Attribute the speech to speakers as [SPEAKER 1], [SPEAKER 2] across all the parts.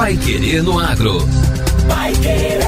[SPEAKER 1] Pai Querer no Agro. Pai Querer.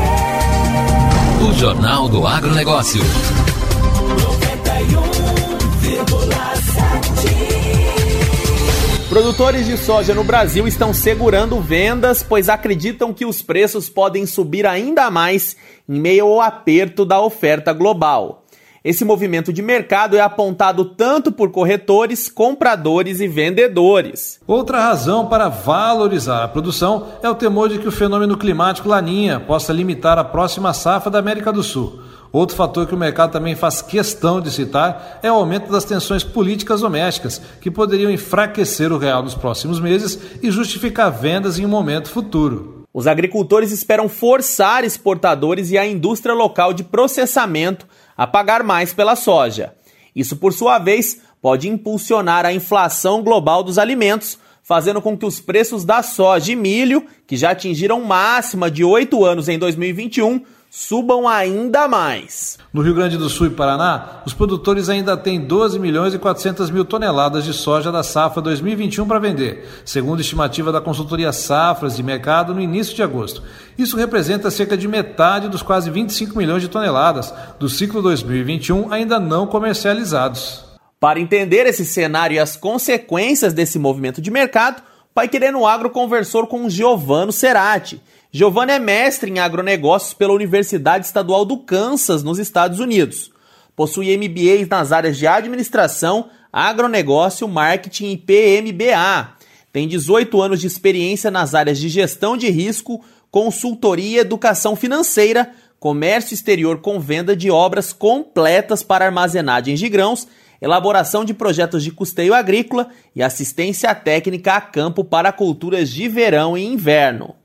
[SPEAKER 1] O Jornal do Agronegócio. 91,7.
[SPEAKER 2] Produtores de soja no Brasil estão segurando vendas, pois acreditam que os preços podem subir ainda mais em meio ao aperto da oferta global. Esse movimento de mercado é apontado tanto por corretores, compradores e vendedores.
[SPEAKER 3] Outra razão para valorizar a produção é o temor de que o fenômeno climático Laninha possa limitar a próxima safra da América do Sul. Outro fator que o mercado também faz questão de citar é o aumento das tensões políticas domésticas, que poderiam enfraquecer o real nos próximos meses e justificar vendas em um momento futuro.
[SPEAKER 2] Os agricultores esperam forçar exportadores e a indústria local de processamento a pagar mais pela soja. Isso, por sua vez, pode impulsionar a inflação global dos alimentos, fazendo com que os preços da soja e milho, que já atingiram máxima de oito anos em 2021, subam ainda mais.
[SPEAKER 3] No Rio Grande do Sul e Paraná, os produtores ainda têm 12 milhões e 400 mil toneladas de soja da safra 2021 para vender, segundo estimativa da consultoria Safras de Mercado no início de agosto. Isso representa cerca de metade dos quase 25 milhões de toneladas do ciclo 2021 ainda não comercializados.
[SPEAKER 2] Para entender esse cenário e as consequências desse movimento de mercado, Pai Querendo Agro conversou com Giovano Cerati, Giovanni é mestre em agronegócios pela Universidade Estadual do Kansas, nos Estados Unidos. Possui MBAs nas áreas de administração, agronegócio, marketing e PMBA. Tem 18 anos de experiência nas áreas de gestão de risco, consultoria educação financeira, comércio exterior com venda de obras completas para armazenagem de grãos, elaboração de projetos de custeio agrícola e assistência técnica a campo para culturas de verão e inverno.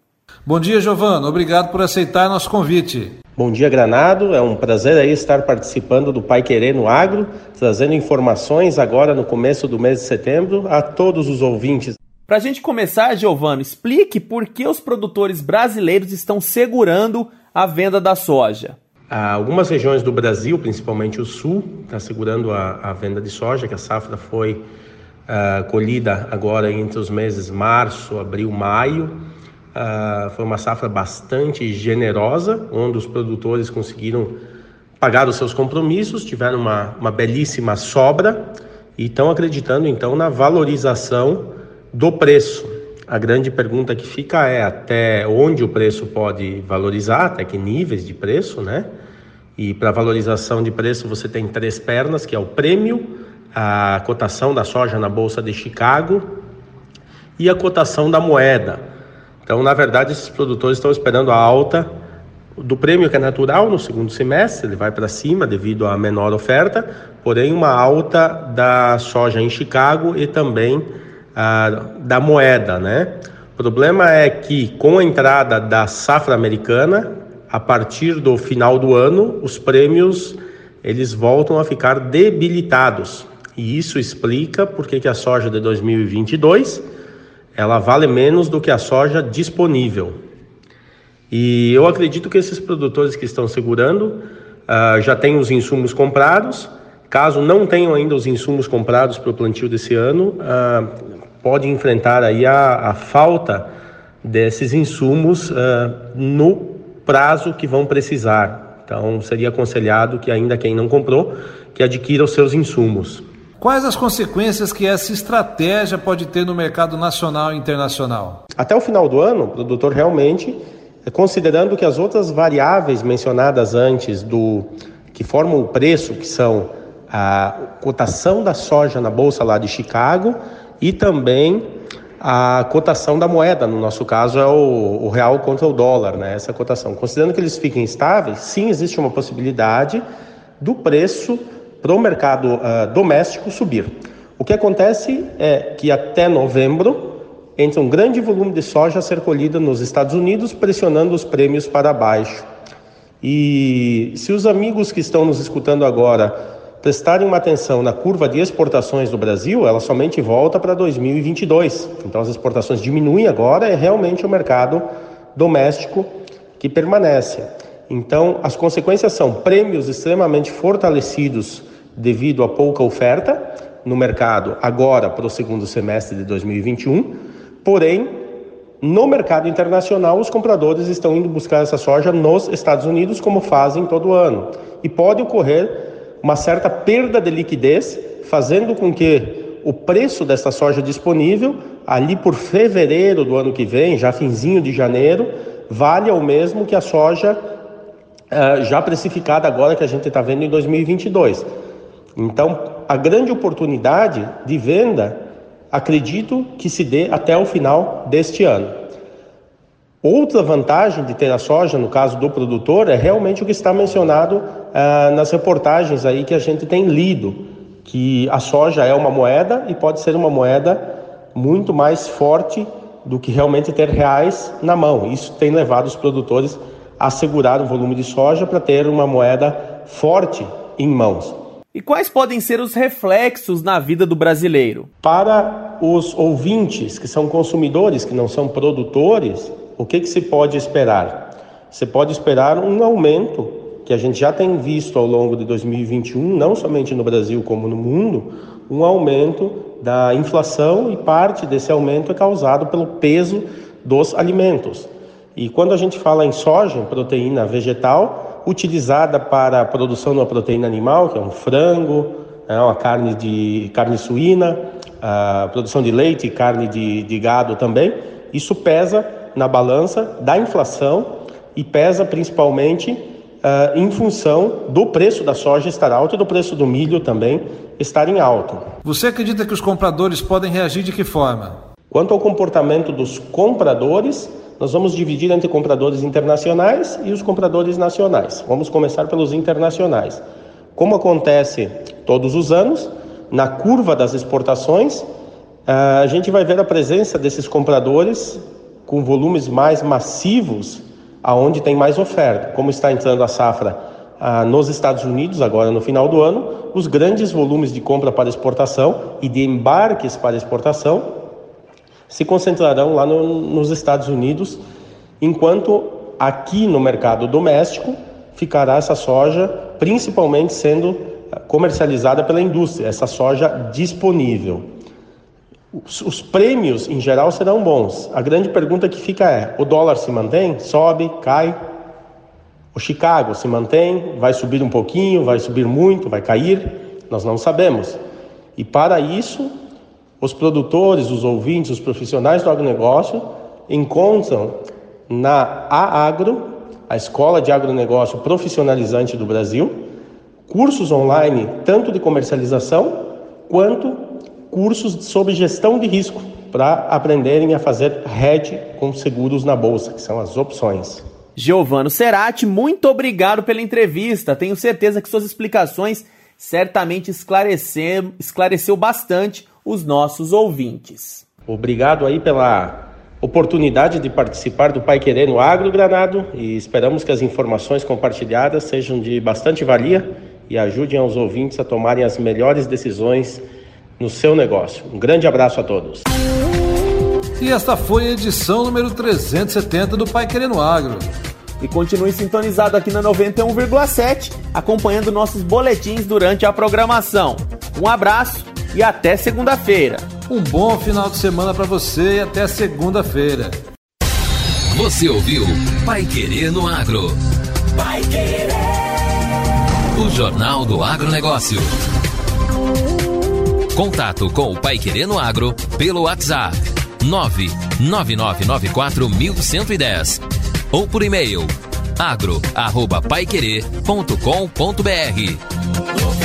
[SPEAKER 3] Bom dia, Giovano. Obrigado por aceitar nosso convite.
[SPEAKER 4] Bom dia, Granado. É um prazer aí estar participando do Pai Querer no Agro, trazendo informações agora no começo do mês de setembro a todos os ouvintes.
[SPEAKER 2] Para a gente começar, Giovano, explique por que os produtores brasileiros estão segurando a venda da soja.
[SPEAKER 4] Algumas regiões do Brasil, principalmente o sul, está segurando a, a, venda de soja, que a safra foi uh, colhida agora entre os meses março, abril, maio. Uh, foi uma safra bastante generosa, onde os produtores conseguiram pagar os seus compromissos, tiveram uma, uma belíssima sobra e estão acreditando então na valorização do preço. A grande pergunta que fica é até onde o preço pode valorizar, até que níveis de preço, né? E para valorização de preço você tem três pernas, que é o prêmio, a cotação da soja na bolsa de Chicago e a cotação da moeda. Então, na verdade, esses produtores estão esperando a alta do prêmio que é natural no segundo semestre, ele vai para cima devido à menor oferta, porém uma alta da soja em Chicago e também ah, da moeda, né? O problema é que com a entrada da safra americana, a partir do final do ano, os prêmios eles voltam a ficar debilitados. E isso explica porque que a soja de 2022 ela vale menos do que a soja disponível. E eu acredito que esses produtores que estão segurando uh, já têm os insumos comprados. Caso não tenham ainda os insumos comprados para o plantio desse ano, uh, pode enfrentar aí a, a falta desses insumos uh, no prazo que vão precisar. Então, seria aconselhado que ainda quem não comprou, que adquira os seus insumos.
[SPEAKER 3] Quais as consequências que essa estratégia pode ter no mercado nacional e internacional?
[SPEAKER 4] Até o final do ano, produtor realmente, considerando que as outras variáveis mencionadas antes do que formam o preço, que são a cotação da soja na bolsa lá de Chicago e também a cotação da moeda, no nosso caso é o, o, real contra o dólar, né? Essa cotação. Considerando que eles fiquem estáveis, sim existe uma possibilidade do preço para o mercado uh, doméstico subir. O que acontece é que até novembro entra um grande volume de soja a ser colhida nos Estados Unidos, pressionando os prêmios para baixo. E se os amigos que estão nos escutando agora prestarem uma atenção na curva de exportações do Brasil, ela somente volta para 2022. Então as exportações diminuem agora, é realmente o mercado doméstico que permanece. Então, as consequências são prêmios extremamente fortalecidos devido a pouca oferta no mercado agora para o segundo semestre de 2021, porém no mercado internacional, os compradores estão indo buscar essa soja nos Estados Unidos, como fazem todo ano. E pode ocorrer uma certa perda de liquidez, fazendo com que o preço dessa soja disponível, ali por fevereiro do ano que vem, já finzinho de janeiro, valha o mesmo que a soja uh, já precificada agora que a gente está vendo em 2022. Então, a grande oportunidade de venda acredito que se dê até o final deste ano. Outra vantagem de ter a soja, no caso do produtor, é realmente o que está mencionado ah, nas reportagens aí que a gente tem lido, que a soja é uma moeda e pode ser uma moeda muito mais forte do que realmente ter reais na mão. Isso tem levado os produtores a segurar o volume de soja para ter uma moeda forte em mãos.
[SPEAKER 2] E quais podem ser os reflexos na vida do brasileiro?
[SPEAKER 4] Para os ouvintes, que são consumidores, que não são produtores, o que, que se pode esperar? Você pode esperar um aumento que a gente já tem visto ao longo de 2021, não somente no Brasil como no mundo, um aumento da inflação e parte desse aumento é causado pelo peso dos alimentos. E quando a gente fala em soja, em proteína vegetal, utilizada para a produção de uma proteína animal, que é um frango, é uma carne de carne suína, a produção de leite e carne de, de gado também. Isso pesa na balança da inflação e pesa principalmente uh, em função do preço da soja estar alto e do preço do milho também estar em alto.
[SPEAKER 3] Você acredita que os compradores podem reagir de que forma?
[SPEAKER 4] Quanto ao comportamento dos compradores, nós vamos dividir entre compradores internacionais e os compradores nacionais. Vamos começar pelos internacionais. Como acontece todos os anos, na curva das exportações, a gente vai ver a presença desses compradores com volumes mais massivos, aonde tem mais oferta. Como está entrando a safra ah, nos Estados Unidos, agora no final do ano, os grandes volumes de compra para exportação e de embarques para exportação se concentrarão lá no, nos Estados Unidos, enquanto aqui no mercado doméstico ficará essa soja principalmente sendo comercializada pela indústria, essa soja disponível. Os, os, prêmios em geral serão bons. A grande pergunta que fica é: o dólar se mantém? Sobe? Cai? O Chicago se mantém? Vai subir um pouquinho? Vai subir muito? Vai cair? Nós não sabemos. E para isso, os produtores, os ouvintes, os profissionais do agronegócio encontram na AAgro, a Escola de Agronegócio Profissionalizante do Brasil, cursos online tanto de comercialização quanto cursos sobre gestão de risco para aprenderem a fazer hedge com seguros na bolsa, que são as opções.
[SPEAKER 2] Giovano Cerati, muito obrigado pela entrevista. Tenho certeza que suas explicações certamente esclareceu, esclareceu bastante os nossos ouvintes.
[SPEAKER 4] Obrigado aí pela oportunidade de participar do Pai Querer no Agro Granado e esperamos que as informações compartilhadas sejam de bastante valia e ajudem aos ouvintes a tomarem as melhores decisões no seu negócio. Um grande abraço a todos.
[SPEAKER 3] E esta foi a edição número 370 do Pai Querer no Agro.
[SPEAKER 2] E continue sintonizado aqui na 91,7, acompanhando nossos boletins durante a programação. Um abraço e até segunda-feira.
[SPEAKER 3] Um bom final de semana para você e até segunda-feira.
[SPEAKER 1] Você ouviu Pai Querer no Agro. Pai Querer. O Jornal do Agronegócio. Contato com o Pai Querer no Agro pelo WhatsApp 999941110 ou por e-mail agro@paiquerer.com.br.